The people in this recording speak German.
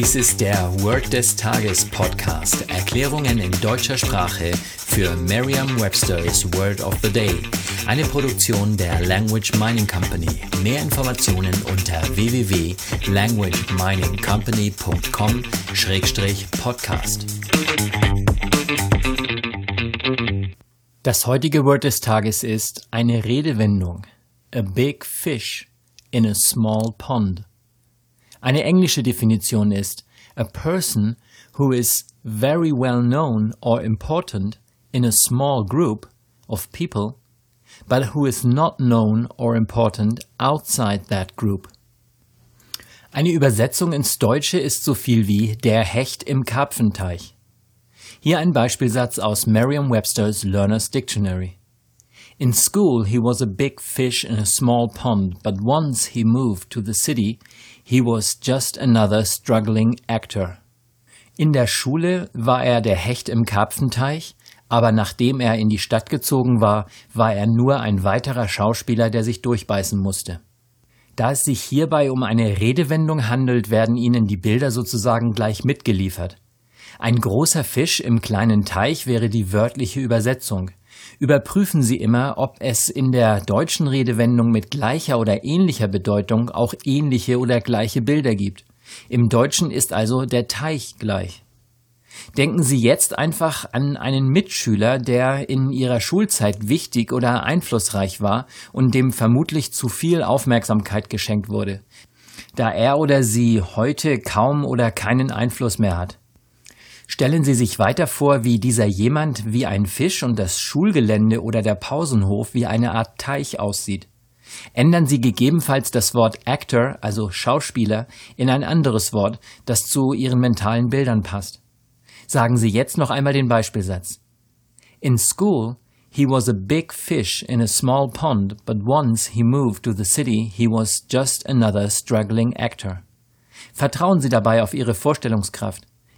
Dies ist der Word des Tages Podcast. Erklärungen in deutscher Sprache für Merriam-Webster's Word of the Day. Eine Produktion der Language Mining Company. Mehr Informationen unter www.languageminingcompany.com-podcast. Das heutige Word des Tages ist eine Redewendung. A big fish in a small pond. Eine englische Definition ist a person who is very well known or important in a small group of people, but who is not known or important outside that group. Eine Übersetzung ins Deutsche ist so viel wie der Hecht im Karpfenteich. Hier ein Beispielsatz aus Merriam-Webster's Learner's Dictionary. In school, he was a big fish in a small pond, but once he moved to the city, he was just another struggling actor. In der Schule war er der Hecht im Karpfenteich, aber nachdem er in die Stadt gezogen war, war er nur ein weiterer Schauspieler, der sich durchbeißen musste. Da es sich hierbei um eine Redewendung handelt, werden Ihnen die Bilder sozusagen gleich mitgeliefert. Ein großer Fisch im kleinen Teich wäre die wörtliche Übersetzung. Überprüfen Sie immer, ob es in der deutschen Redewendung mit gleicher oder ähnlicher Bedeutung auch ähnliche oder gleiche Bilder gibt. Im Deutschen ist also der Teich gleich. Denken Sie jetzt einfach an einen Mitschüler, der in Ihrer Schulzeit wichtig oder einflussreich war und dem vermutlich zu viel Aufmerksamkeit geschenkt wurde, da er oder sie heute kaum oder keinen Einfluss mehr hat. Stellen Sie sich weiter vor, wie dieser jemand wie ein Fisch und das Schulgelände oder der Pausenhof wie eine Art Teich aussieht. Ändern Sie gegebenenfalls das Wort Actor, also Schauspieler, in ein anderes Wort, das zu Ihren mentalen Bildern passt. Sagen Sie jetzt noch einmal den Beispielsatz. In school, he was a big fish in a small pond, but once he moved to the city, he was just another struggling actor. Vertrauen Sie dabei auf Ihre Vorstellungskraft.